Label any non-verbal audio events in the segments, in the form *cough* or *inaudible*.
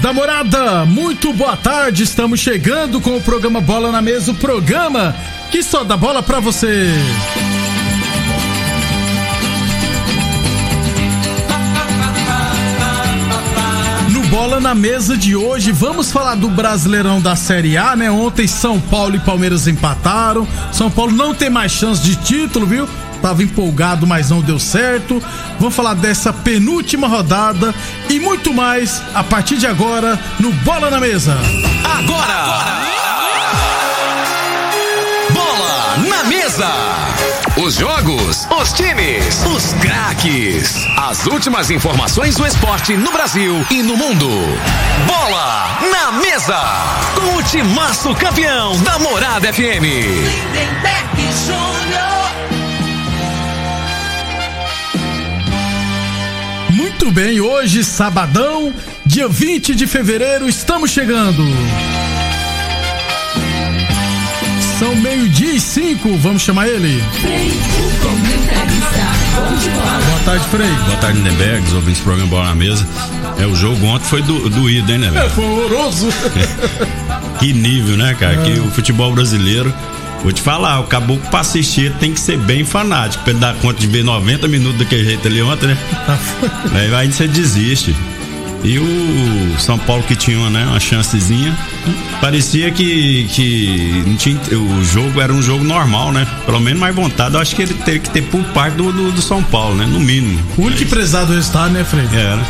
Da morada, muito boa tarde. Estamos chegando com o programa Bola na Mesa o programa que só dá bola pra você. No Bola na Mesa de hoje, vamos falar do Brasileirão da Série A, né? Ontem São Paulo e Palmeiras empataram. São Paulo não tem mais chance de título, viu? Tava empolgado, mas não deu certo. Vamos falar dessa penúltima rodada e muito mais a partir de agora no Bola na Mesa. Agora! Bola na Mesa! Os jogos, os times, os craques. As últimas informações do esporte no Brasil e no mundo. Bola na Mesa! Com o timaço campeão da Morada FM. Lindenberg Júnior. Muito bem, hoje, sabadão, dia 20 de fevereiro, estamos chegando. São meio-dia e cinco, vamos chamar ele? Boa tarde, Frei. Boa tarde, Lindenberg, os ouvintes do programa Bola na Mesa. É, o jogo ontem foi do, doído, hein, né, É, foi horroroso. *laughs* Que nível, né, cara? É. Que o futebol brasileiro. Vou te falar, o caboclo pra assistir tem que ser bem fanático, pra ele dar conta de ver 90 minutos daquele jeito ali ontem, né? *laughs* Aí aí você desiste. E o São Paulo que tinha né, uma chancezinha, parecia que, que não tinha, o jogo era um jogo normal, né? Pelo menos mais vontade, eu acho que ele teria que ter por parte do, do, do São Paulo, né? No mínimo. O único prezado resultado, né, Frei? Era.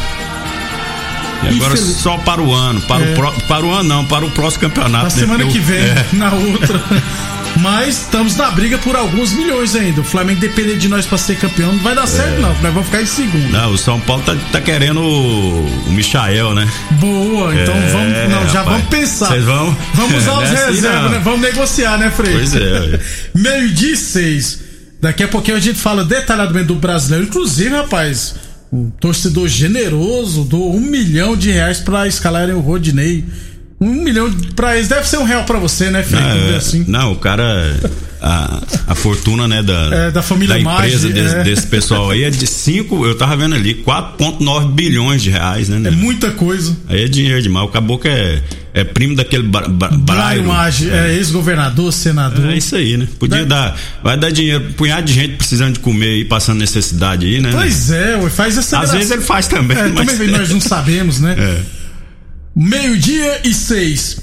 E agora Infeliz- só para o ano, para, É. o pro, para o ano não, para o próximo campeonato. Na né? semana Porque que vem, é. na outra. *laughs* Mas estamos na briga por alguns milhões ainda. O Flamengo depender de nós pra ser campeão não vai dar certo, não. Nós vamos ficar em segundo. Não, o São Paulo tá, tá querendo o, o Michael, né? Boa, então É, vamos. Não, já rapaz. vamos pensar. Vocês vão- Vamos *laughs* usar os é assim, reservas, né? Vamos negociar, né, Frei? Pois é. *laughs* Meio-dia seis. Daqui a pouquinho a gente fala detalhadamente do brasileiro. Inclusive, rapaz, um torcedor generoso doou um milhão de reais pra escalarem o Rodinei. Um milhão pra eles. Deve ser um real pra você, né, Frei? Vamos ver É, assim. Não, o cara. A, a fortuna, né, da, É, da família empresa Maggi, desse, é. desse pessoal aí é de 5, eu tava vendo ali, 4,9 bilhões de reais, né? É né? muita coisa. Aí é dinheiro demais. O caboclo é, é primo daquele Bra, Bra, Brairo. Maggi, é ex-governador, senador. É isso aí, né? Podia Dá- dar. Vai dar dinheiro pra um punhado de gente precisando de comer e passando necessidade aí, né? Pois é, ué, faz essa Às vezes ele faz também, É, *laughs* mas. também nós não sabemos, né? É. Meio-dia e seis.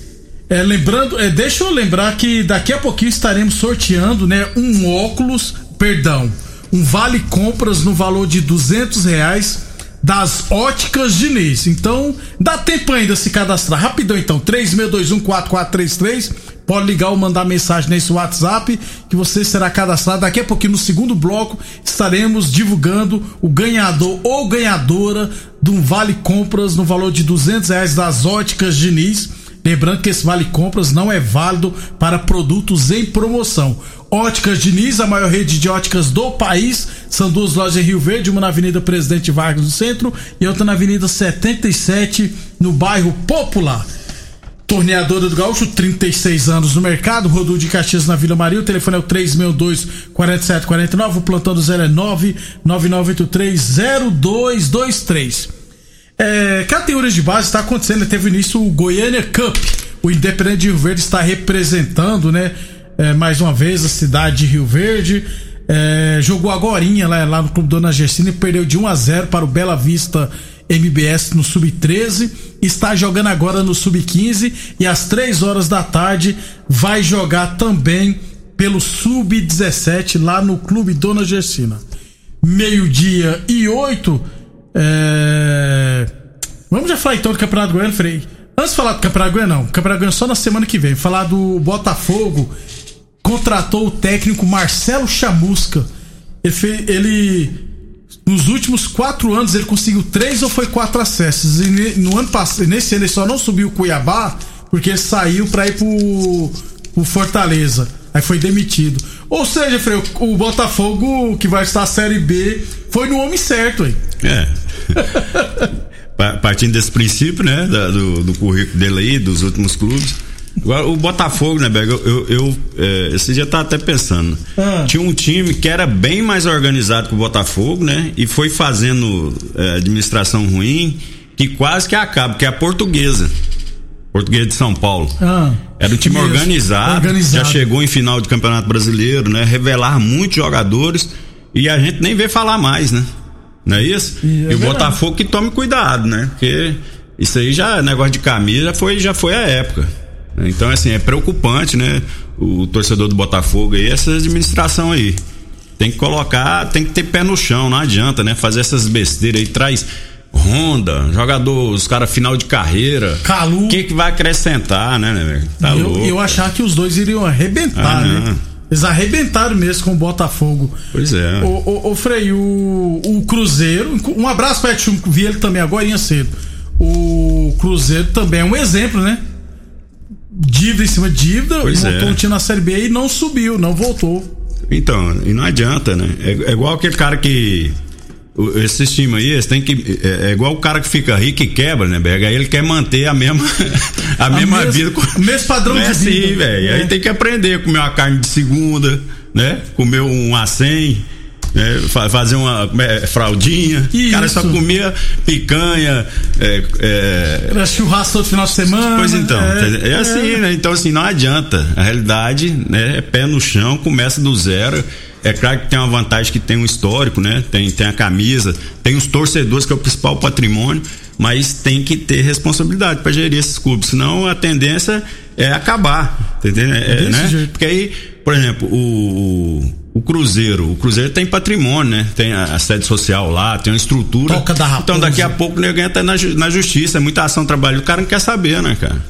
É, lembrando, é, deixa eu lembrar que daqui a pouquinho estaremos sorteando, né, um óculos, perdão, um vale compras no valor de duzentos reais das óticas Diniz. Então, dá tempo ainda se cadastrar. Rapidão então, 36214433. Pode ligar ou mandar mensagem nesse WhatsApp que você será cadastrado. Daqui a pouquinho, no segundo bloco, estaremos divulgando o ganhador ou ganhadora de um vale compras no valor de duzentos reais das óticas Diniz. Lembrando que esse vale compras não é válido para produtos em promoção. Óticas Diniz, a maior rede de óticas do país. São duas lojas em Rio Verde, uma na Avenida Presidente Vargas no centro e outra na Avenida 77, no bairro Popular. Torneadora do Gaúcho, 36 anos no mercado, Rodul de Caxias na Vila Maria, o telefone é o 362-4749, o plantão do 0 é 999830223. É, categorias de base está acontecendo, teve início o Goiânia Cup. O Independente de Rio Verde está representando, né? é, mais uma vez a cidade de Rio Verde. É, jogou agorinha lá, lá no Clube Dona Gersina e perdeu de 1 a 0 para o Bela Vista MBS no Sub-13. Está jogando agora no Sub-15 e às 3 horas da tarde vai jogar também pelo Sub-17 lá no Clube Dona Gersina. Meio-dia e 8. É... Vamos já falar então do Campeonato Goiano, Frei. Antes de falar do Campeonato Goiano, não. Campeonato Goiano só na semana que vem. Falar do Botafogo. Contratou o técnico Marcelo Chamusca. Ele, ele Nos últimos quatro anos ele conseguiu três ou foi quatro acessos. E no ano passado, nesse ano ele só não subiu o Cuiabá porque ele saiu para ir pro, pro Fortaleza. Aí foi demitido. Ou seja, Freio, o Botafogo que vai estar a Série B foi no homem certo, hein? É. *laughs* Partindo desse princípio, né? do, do currículo dele aí, dos últimos clubes. Agora, o Botafogo, né, Berg? Eu, eu, eu é, esse dia tava até pensando. Ah. Tinha um time que era bem mais organizado que o Botafogo, né? E foi fazendo é, administração ruim, que quase que acaba, que é a portuguesa. Portuguesa de São Paulo. Ah, era um time organizado, organizado, já chegou em final de Campeonato Brasileiro, né? Revelar muitos jogadores e a gente nem vê falar mais, né? Não é isso? E, é e o Botafogo que tome cuidado, né? Porque isso aí já, negócio de camisa, já foi, já foi a época. Então, assim, é preocupante, né? O torcedor do Botafogo aí, essa administração aí. Tem que colocar, tem que ter pé no chão, não adianta, né? Fazer essas besteiras aí, traz Honda, jogador, os caras final de carreira. Calu. O que, que vai acrescentar, né, né? Tá eu, louco. Eu achava que os dois iriam arrebentar, ah, né? Eles arrebentaram mesmo com o Botafogo. Pois é. O, o, o Frei, o, o Cruzeiro. Um abraço para Edson, vi ele também agora cedo. O Cruzeiro também é um exemplo, né? Dívida em cima de dívida, pois montou é. um time na Série B e não subiu, não voltou. Então, e não adianta, né? É, é igual aquele cara que esses times aí, eles têm que. É, é, igual o cara que fica rico e quebra, né, Berga? Aí ele quer manter a mesma, *laughs* a, a mesma mes, vida. O mesmo padrão é de assim, vida. velho. É. Aí tem que aprender a comer uma carne de segunda, né? Comer um acém. Né? fazer uma é, fraldinha. Isso. O cara só comia picanha. É, é... churrasco todo final de semana. Pois então, é, é assim, é. né? Então, assim, não adianta. A realidade né, é pé no chão, começa do zero. É claro que tem uma vantagem que tem um histórico, né? Tem, tem a camisa, tem os torcedores, que é o principal patrimônio, mas tem que ter responsabilidade para gerir esses clubes, senão a tendência é acabar, entendeu? É, né? Jeito. Porque aí, por exemplo, o, o Cruzeiro, o Cruzeiro tem patrimônio, né? Tem a, a sede social lá, tem uma estrutura. Toca da raposa. Então daqui a pouco ele ganha até na, na justiça, é muita ação trabalho, o cara não quer saber, né, cara?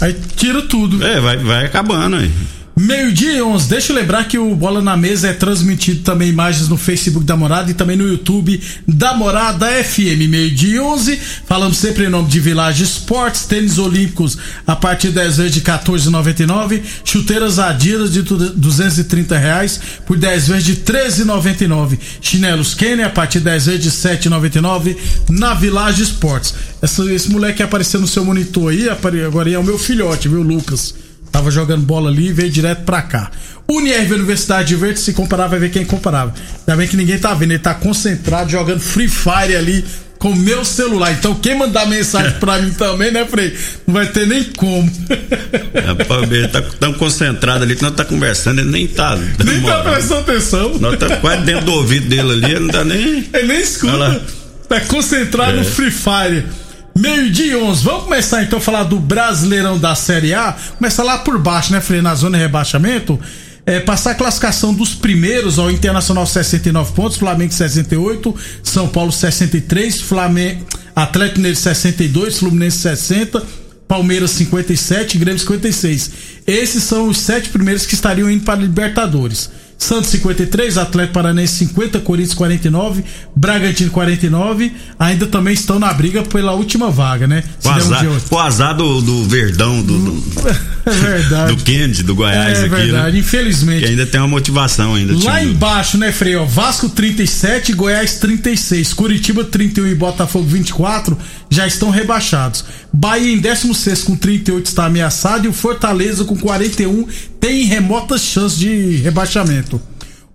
Aí tira tudo. É, vai, vai acabando aí. Meio-dia e 11. Deixa eu lembrar que o Bola na Mesa é transmitido também imagens no Facebook da Morada e também no YouTube da Morada FM. Meio-dia e 11. Falamos sempre em nome de Village Esportes, tênis olímpicos a partir de 10 vezes de 14,99. Chuteiras Adidas de 230 reais por 10 vezes de 13,99. Chinelos Kenny a partir de 10 vezes de 7,99 na Village Esportes. Esse moleque apareceu no seu monitor aí, agora é o meu filhote, viu, Lucas? Tava jogando bola ali e veio direto pra cá. Unirv Universidade de Verde, se comparar, vai ver quem comparava. Ainda bem que ninguém tá vendo, ele tá concentrado jogando Free Fire ali com meu celular. Então quem mandar mensagem pra mim também, né, Frei? Não vai ter nem como. *laughs* Rapaz, ele tá tão concentrado ali que nós tá conversando, ele nem tá. Nem tá prestando atenção. Nós tá quase dentro do ouvido dele ali, ele não tá nem. Ele nem escuta. Tá concentrado é. no Free Fire. Meio-dia 11. Vamos começar então a falar do Brasileirão da Série A. Começa lá por baixo, né, Frei? Na zona de rebaixamento. É, passar a classificação dos primeiros, ó, Internacional 69 pontos, Flamengo 68, São Paulo 63, Flamengo, Atlético Mineiro 62, Fluminense 60, Palmeiras 57, Grêmio 56. Esses são os sete primeiros que estariam indo para Libertadores. Santos 53, Atlético Paranense 50, Corinthians 49, Bragantino 49, ainda também estão na briga pela última vaga, né? O azar, o azar do, do Verdão, do, do, *laughs* é verdade. do Kennedy, do Goiás é, aqui, né? verdade, né? infelizmente. Que ainda tem uma motivação ainda. Lá embaixo, né, Freio? Vasco 37, Goiás 36, Curitiba 31 e Botafogo 24 já estão rebaixados. Bahia em 16 com 38 está ameaçado e o Fortaleza com 41 tem remotas chances de rebaixamento.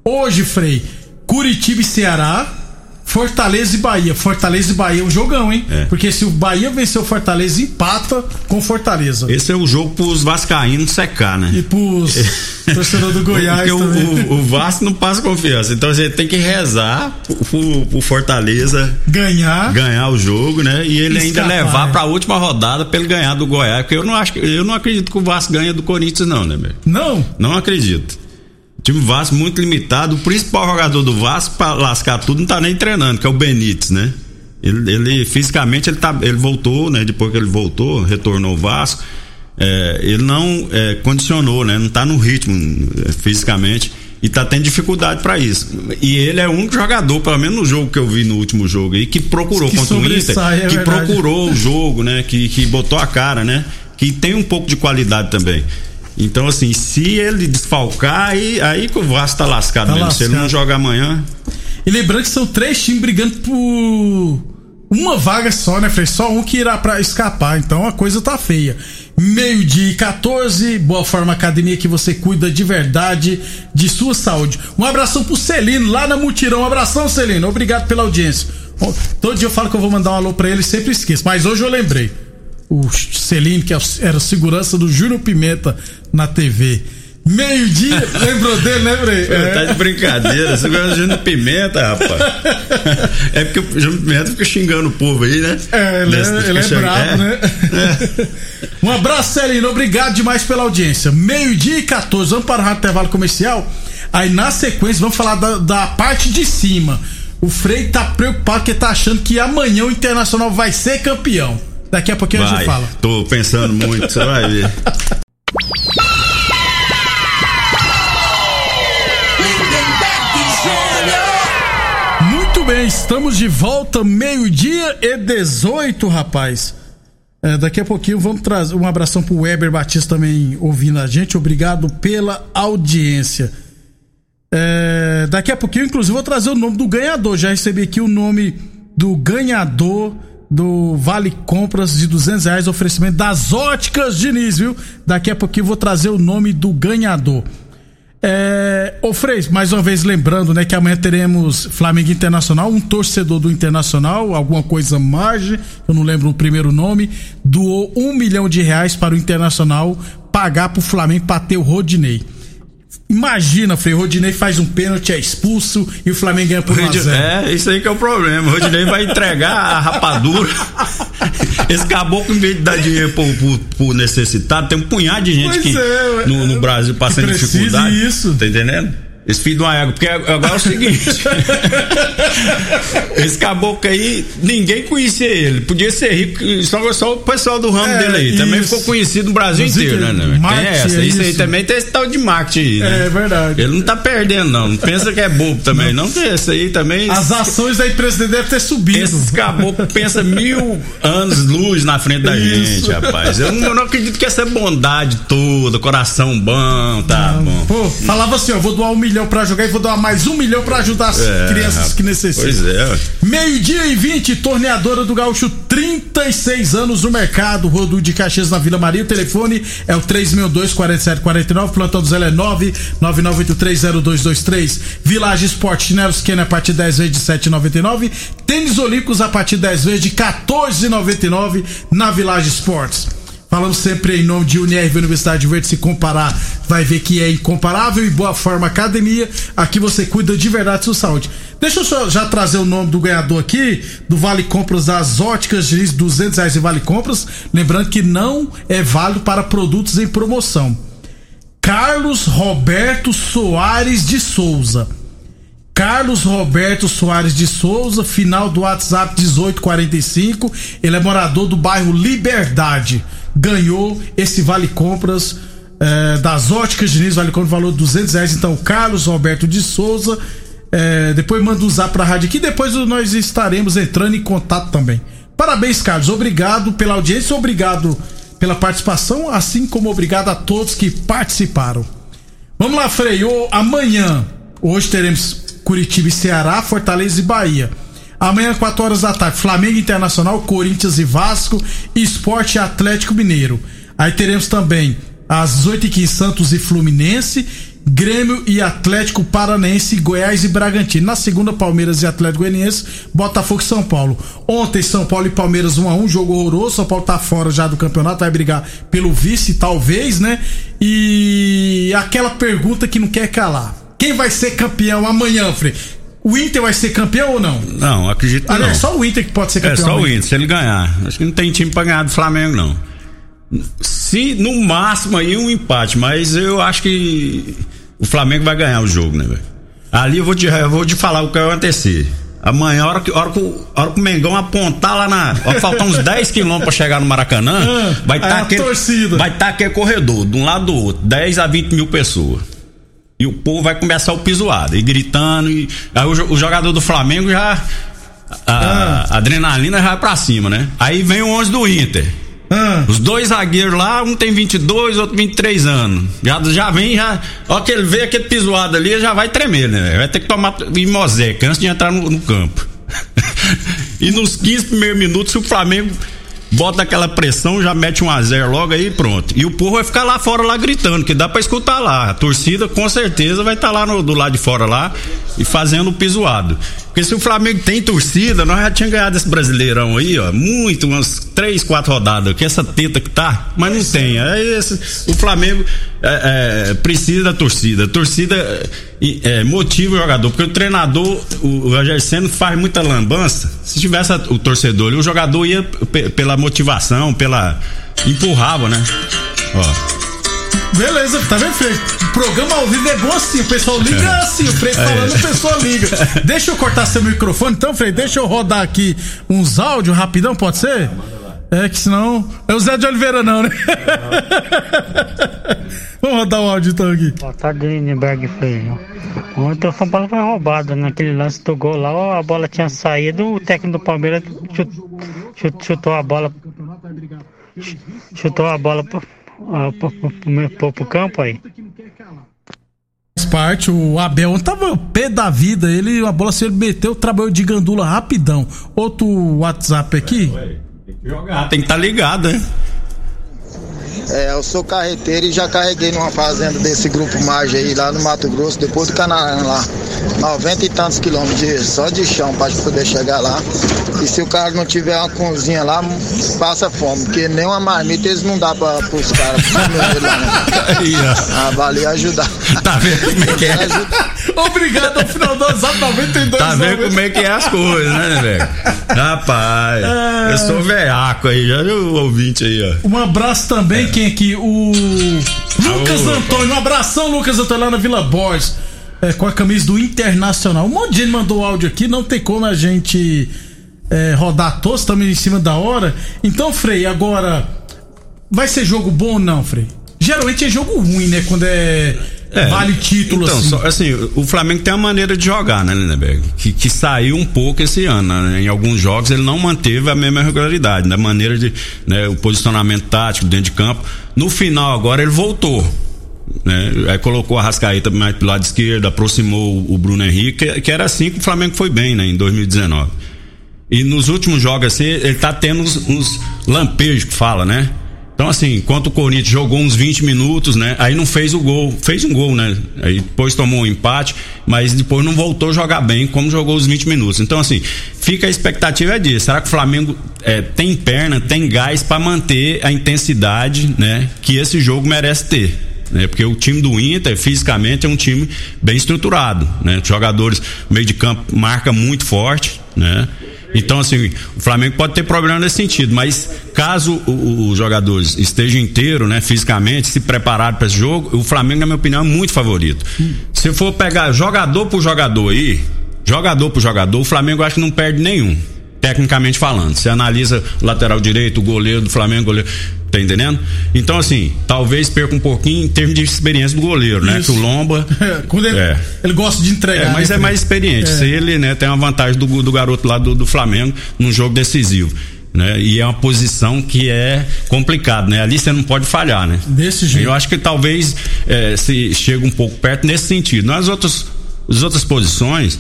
Hoje, Frei, Curitiba e Ceará Fortaleza e Bahia. Fortaleza e Bahia é um jogão, hein? É. Porque se o Bahia vencer o Fortaleza, empata com Fortaleza. Esse é o jogo pros Vascaínos secar, né? E pros *laughs* torcedores do Goiás. Porque o, o, Vasco não passa confiança. Então gente tem que rezar pro, pro Fortaleza ganhar ganhar o jogo, né? E ele Escapar, ainda levar é. pra última rodada pra ele ganhar do Goiás. Porque eu não acho eu não acredito que o Vasco ganha do Corinthians, não, né, meu? Não? Não acredito. Time Vasco muito limitado. O principal jogador do Vasco para lascar tudo não tá nem treinando, que é o Benítez, né? Ele, ele, fisicamente ele tá, ele voltou, né? Depois que ele voltou, retornou o Vasco. É, ele não é, condicionou, né? Não tá no ritmo é, fisicamente. E tá tendo dificuldade para isso. E ele é um jogador, pelo menos no jogo que eu vi no último jogo aí, que procurou *laughs* Que contra o Inter, é que verdade. procurou o jogo, né? Que, que botou a cara, né? Que tem um pouco de qualidade também. Então, assim, se ele desfalcar, aí, aí o Vasco tá lascado Tá mesmo. Se ele não lascado. jogar amanhã. E lembrando que são três times brigando por uma vaga só, né, Frei? Só um que irá pra escapar. Então a coisa tá feia. Meio-dia e 14, Boa Forma Academia que você cuida de verdade de sua saúde. Um abração pro Celino lá na Mutirão. Um abração, Celino. Obrigado pela audiência. Todo dia eu falo que eu vou mandar um alô pra ele sempre esqueço. Mas hoje eu lembrei. O Celino, que era segurança do Júnior Pimenta na TV. Meio-dia, *laughs* lembrou dele, né, Frei? Pô, Tá de brincadeira, gosta de Júnior Pimenta, rapaz. *laughs* É porque o Júnior Pimenta fica xingando o povo aí, né? É, ele Desse- é, fica ele é brabo, né? um abraço, Celino. Obrigado demais pela audiência. Meio-dia e 14, vamos para o intervalo comercial. Aí na sequência vamos falar da, da parte de cima. O Frei tá preocupado porque tá achando que amanhã o Internacional vai ser campeão. Daqui a pouquinho a Vai, gente fala. tô pensando muito, você vai ver. Muito bem, estamos de volta, meio-dia e 18, rapaz. É, daqui a pouquinho vamos trazer um abração pro Weber Batista também ouvindo a gente. Obrigado pela audiência. É, daqui a pouquinho, inclusive, vou trazer o nome do ganhador. Já recebi aqui o nome do ganhador do Vale Compras de 200 reais, oferecimento das Óticas Diniz, viu? Daqui a pouquinho vou trazer o nome do ganhador. É, ô Frei, mais uma vez lembrando, né, que amanhã teremos Flamengo Internacional, um torcedor do Internacional, alguma coisa margem, eu não lembro o primeiro nome, doou um milhão de reais para o Internacional pagar pro Flamengo pra ter o Rodinei. Imagina, Frei, o Rodinei faz um pênalti, é expulso e o Flamengo ganha por 1 a 0. É, isso aí que é o problema. O Rodinei vai entregar a rapadura. *laughs* Esse caboclo, em vez de dar dinheiro pro, pro- pro necessitado, tem um punhado de gente Pois que é, no, no Brasil passando dificuldade. isso. Tá entendendo? Esse filho de uma égua. Porque agora é o seguinte: *laughs* esse caboclo aí, ninguém conhecia ele. Podia ser rico, só, só o pessoal do ramo É, dele aí. Também isso. ficou conhecido no Brasil inteiro, né? né? Tem Marketing, essa. é Isso aí também tem esse tal de marketing aí, né? É verdade. Ele não tá perdendo, não. Não pensa que é bobo também. Não, que esse aí também. As ações da empresa dele devem ter subido. Esses caboclos pensam mil anos luz na frente da Isso. gente, rapaz. Eu não, eu não acredito que essa bondade toda, coração bom, tá bom. Pô, falava assim, ó, vou doar um milhão pra jogar e vou doar mais um milhão pra ajudar as É, crianças que necessitam. Pois é. Meio-dia e 20, torneadora do Gaúcho, 36 anos no mercado, Rodo de Caxias na Vila Maria. O telefone é o 362-4749, plantão do Zé é 999830223. Village Esporte, chinelos Kenner a partir de 10 vezes de 7,99. Tênis Olímpicos a partir de 10 vezes de 14,99 na Village Esportes. Falamos sempre em nome de Unirv Universidade Verde. Se comparar, vai ver que é incomparável e boa forma academia. Aqui você cuida de verdade da sua saúde. Deixa eu só já trazer o nome do ganhador aqui, do Vale Compras das Óticas Diniz, 200 reais em Vale Compras. Lembrando que não é válido para produtos em promoção. Carlos Roberto Soares de Souza. Carlos Roberto Soares de Souza, final do WhatsApp 1845. Ele é morador do bairro Liberdade. Ganhou esse Vale Compras eh, das Óticas Diniz, Vale Compras, valor de 200 reais. Então, Carlos Roberto de Souza. eh, depois manda usar pra rádio aqui. Depois nós estaremos entrando em contato também. Parabéns, Carlos. Obrigado pela audiência, obrigado pela participação, assim como obrigado a todos que participaram. Vamos lá, Frei. Ô, amanhã, hoje teremos Curitiba e Ceará, Fortaleza e Bahia. Amanhã, 4 horas da tarde, Flamengo Internacional, Corinthians e Vasco, Esporte Atlético Mineiro. Aí teremos também, às 18h15, Santos e Fluminense, Grêmio e Atlético Paranaense, Goiás e Bragantino. Na segunda, Palmeiras e Atlético Goianiense, Botafogo e São Paulo. Ontem, São Paulo e Palmeiras 1 a 1 jogo horroroso. São Paulo tá fora já do campeonato, vai brigar pelo vice, talvez, né? E aquela pergunta que não quer calar. Quem vai ser campeão amanhã, Frei? O Inter vai ser campeão ou não? Não, acredito que Ah, não, é só o Inter que pode ser É campeão. só o. Inter, se ele ganhar. Acho que não tem time pra ganhar do Flamengo, não. Se no máximo aí um empate, mas eu acho que o Flamengo vai ganhar o jogo, né, velho? Ali eu vou, te, eu vou te falar o que vai acontecer. Amanhã, a hora que, hora que, hora que o Mengão apontar lá na. Faltar uns *laughs* 10 quilômetros pra chegar no Maracanã. Ah, vai estar a aquele. torcida. Vai estar aquele corredor, de um lado do outro. 10 a 20 mil pessoas. E o povo vai começar o pisoado, e gritando, e aí o, o jogador do Flamengo já. A, a ah. adrenalina já vai pra cima, né? Aí vem o 11 do Inter. Ah. Os dois zagueiros lá, um tem 22, outro 23 anos. Já, já vem, já. Ó, que ele vê aquele pisoado ali, já vai tremer, né? Vai ter que tomar imoseca antes de entrar no, no campo. *laughs* e nos 15 primeiros minutos, o Flamengo bota aquela pressão, já mete um a zero logo aí pronto. E o povo vai ficar lá fora lá gritando, que dá para escutar lá. A torcida com certeza vai estar tá lá no, do lado de fora lá e fazendo o pisoado. Porque se o Flamengo tem torcida, nós já tínhamos ganhado esse brasileirão aí, ó. Muito, umas três, quatro rodadas, que essa teta que tá, mas não tem. É esse, o Flamengo é, é, precisa da torcida. A torcida é, motiva o jogador, porque o treinador, o, o Senna faz muita lambança. Se tivesse o torcedor, o jogador ia pela motivação, pela. empurrava, né? Ó. Beleza, tá vendo, Frei? O programa ao vivo é bom assim, o pessoal liga é. assim, o Frei falando, o pessoal liga. Deixa eu cortar seu microfone, então, Frei, deixa eu rodar aqui uns áudios rapidão, pode ser? É que senão. É o Zé de Oliveira, não, né? *laughs* Vamos rodar o áudio então aqui. Boa tarde, Lindenberg Freio. Ontem o São Paulo foi roubado naquele lance do gol lá, a bola tinha saído, o técnico do Palmeiras chutou, chutou a bola. Chutou a bola pro, pro, pro, pro campo aí parte, o Abel tava pé da vida, ele, a bola se ele meteu, trabalhou de gandula rapidão. Outro WhatsApp aqui. Tem que jogar, tem que estar tá ligado, hein? É, eu sou carreteiro e já carreguei numa fazenda desse grupo Marge aí, lá no Mato Grosso, depois do Canaã lá. 90 e tantos quilômetros de, só de chão para poder chegar lá. E se o cara não tiver uma cozinha lá, passa fome, porque nem uma marmita eles não dá para os caras comer lá, né? *laughs* Ah, valeu ajudar. Tá vendo como é que é? Obrigado ao final do WhatsApp 92 Tá vendo como é que é as coisas, né, velho? Rapaz, é... eu sou veaco aí, já o ouvinte aí, ó. Um abraço também, é. quem aqui? O Lucas Antônio, um abração, Lucas Antônio, lá na Vila Borges. É, com a camisa do Internacional. Um monte de gente mandou áudio aqui, não tem como a gente é, rodar todos, estamos em cima da hora. Então, Frei, agora vai ser jogo bom ou não, Frei? Geralmente é jogo ruim, né? Quando é é, vale título então, assim. Só, assim, o Flamengo tem uma maneira de jogar, né, Lindeberg? Que, que saiu um pouco esse ano. Né? Em alguns jogos ele não manteve a mesma regularidade, da né? maneira de, né, o posicionamento tático dentro de campo. No final agora ele voltou. Né? Aí colocou a Rascaíta mais pro lado esquerdo, aproximou o Bruno Henrique, que, que era assim que o Flamengo foi bem, né, em 2019. E nos últimos jogos assim, ele tá tendo uns, uns lampejos que fala, né? Então, assim, enquanto o Corinthians jogou uns 20 minutos, né? Aí não fez o gol. Fez um gol, né? Aí depois tomou um empate, mas depois não voltou a jogar bem como jogou os 20 minutos. Então, assim, fica a expectativa disso. Será que o Flamengo é, tem perna, tem gás para manter a intensidade, né? Que esse jogo merece ter. Né? Porque o time do Inter, fisicamente, é um time bem estruturado, né? Jogadores, meio de campo, marca muito forte, né? Então, assim, o Flamengo pode ter problema nesse sentido, mas caso os jogadores estejam inteiros, né, fisicamente, se preparados para esse jogo, o Flamengo, na minha opinião, é muito favorito. Se for pegar jogador por jogador aí, jogador por jogador, o Flamengo acho que não perde nenhum tecnicamente falando. Você analisa o lateral direito, o goleiro do Flamengo, goleiro. Tá entendendo? Então, assim, talvez perca um pouquinho em termos de experiência do goleiro, né? Que o Lomba. É, *laughs* quando ele, é. ele gosta de entregar. É, mas né? é mais experiente. É. Se ele, né, tem uma vantagem do, do garoto lá do, do Flamengo num jogo decisivo. Né? E é uma posição que é complicado, né? Ali você não pode falhar, né? Desse jeito. Eu acho que talvez é, se chega um pouco perto nesse sentido. Nas outras, as outras posições,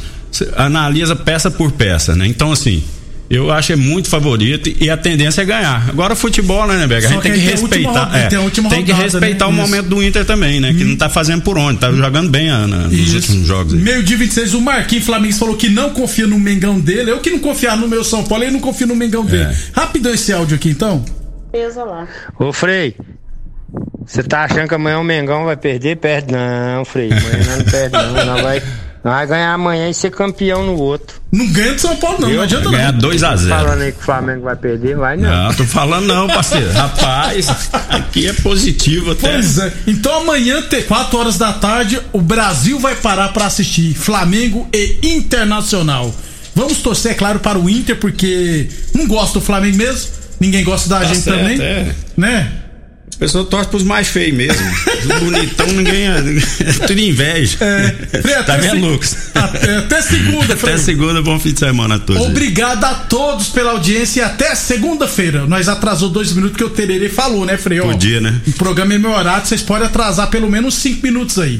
analisa peça por peça, né? Então, assim, eu acho que é muito favorito e a tendência é ganhar. Agora futebol, né, Neberga? A gente tem que, respeitar. Última, é, tem, tem que respeitar né? o momento do Inter também, né? Hum. Que não tá fazendo por onde, tá jogando bem Ana, nos últimos jogos. Aí. Meio dia 26, o Marquinhos Flamengo falou que não confia no Mengão dele. Eu que não confiar no meu São Paulo, ele não confia no Mengão dele. É. Rapidão esse áudio aqui então. Pesa lá. Ô Frei, você tá achando que amanhã o Mengão vai perder? Perde não, Frei. Amanhã não perde não, não vai. Vai ganhar amanhã e ser campeão no outro. Não ganha do São Paulo, não. Eu, não adianta ganhar 2x0. Falando aí que o Flamengo vai perder, vai não. Não, tô falando não, parceiro. *laughs* Rapaz, aqui é positivo até. Pois é. Então amanhã, 4 horas da tarde, o Brasil vai parar para assistir Flamengo e Internacional. Vamos torcer, é claro, para o Inter, porque não gosta do Flamengo mesmo. Ninguém gosta da tá gente certo, também. É. Né? As pessoas torcem pros mais feios mesmo. Os bonitão, ninguém. É, é tudo inveja. É. Frei, tá vendo, se... Lucas? Até, até segunda, Frei. Até segunda, bom fim de semana a todos. Obrigado a todos pela audiência e até segunda-feira. Nós atrasou dois minutos que o Tererê falou, né, Frei? Podia, né? O programa é meu horário, vocês podem atrasar pelo menos cinco minutos aí.